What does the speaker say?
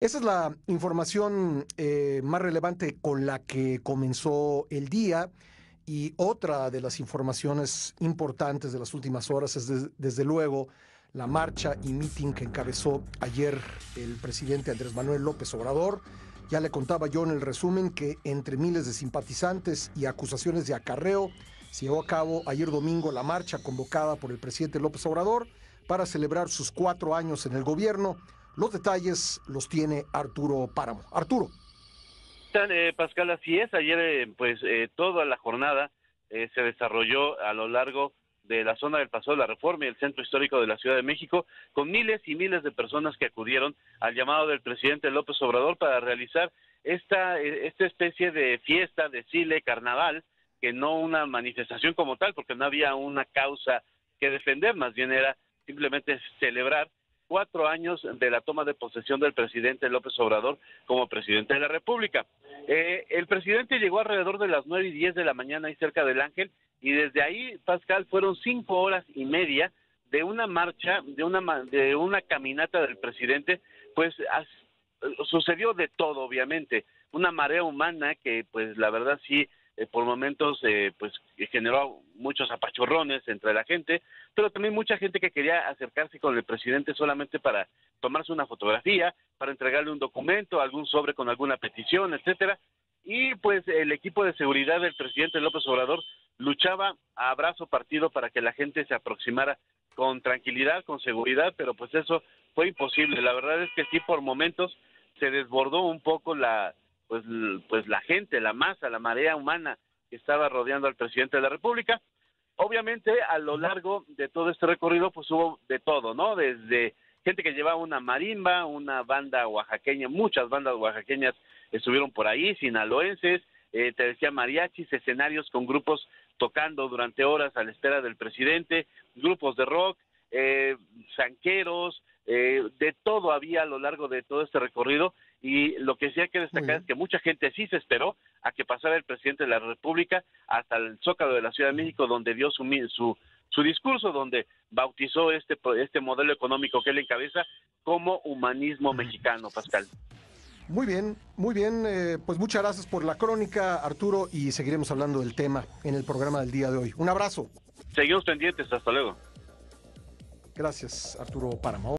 Esa es la información eh, más relevante con la que comenzó el día. Y otra de las informaciones importantes de las últimas horas es, desde luego, la marcha y meeting que encabezó ayer el presidente Andrés Manuel López Obrador. Ya le contaba yo en el resumen que entre miles de simpatizantes y acusaciones de acarreo se llevó a cabo ayer domingo la marcha convocada por el presidente López Obrador para celebrar sus cuatro años en el gobierno los detalles los tiene Arturo Páramo. Arturo. Eh, Pascal, así es. Ayer, eh, pues, eh, toda la jornada eh, se desarrolló a lo largo de la zona del Paso de la Reforma y el centro histórico de la Ciudad de México, con miles y miles de personas que acudieron al llamado del presidente López Obrador para realizar esta, esta especie de fiesta, de desfile, carnaval, que no una manifestación como tal, porque no había una causa que defender, más bien era simplemente celebrar cuatro años de la toma de posesión del presidente López Obrador como presidente de la República. Eh, el presidente llegó alrededor de las nueve y diez de la mañana ahí cerca del Ángel y desde ahí, Pascal, fueron cinco horas y media de una marcha, de una, de una caminata del presidente, pues sucedió de todo, obviamente. Una marea humana que, pues la verdad sí, eh, por momentos eh, pues generó muchos apachurrones entre la gente, pero también mucha gente que quería acercarse con el presidente solamente para tomarse una fotografía, para entregarle un documento, algún sobre con alguna petición, etcétera. Y pues el equipo de seguridad del presidente López Obrador luchaba a brazo partido para que la gente se aproximara con tranquilidad, con seguridad, pero pues eso fue imposible. La verdad es que sí, por momentos se desbordó un poco la, pues, pues la gente, la masa, la marea humana que estaba rodeando al presidente de la República. Obviamente, a lo largo de todo este recorrido, pues hubo de todo, ¿no? Desde gente que llevaba una marimba, una banda oaxaqueña, muchas bandas oaxaqueñas estuvieron por ahí, sinaloenses, eh, te decía mariachis, escenarios con grupos tocando durante horas a la espera del presidente, grupos de rock, eh, sanqueros, de todo había a lo largo de todo este recorrido y lo que sí hay que destacar es que mucha gente sí se esperó a que pasara el presidente de la República hasta el Zócalo de la Ciudad de México, donde dio su, su, su discurso, donde bautizó este, este modelo económico que él encabeza como humanismo mexicano, Pascal. Muy bien, muy bien. Eh, pues muchas gracias por la crónica, Arturo, y seguiremos hablando del tema en el programa del día de hoy. Un abrazo. Seguimos pendientes, hasta luego. Gracias, Arturo Páramo.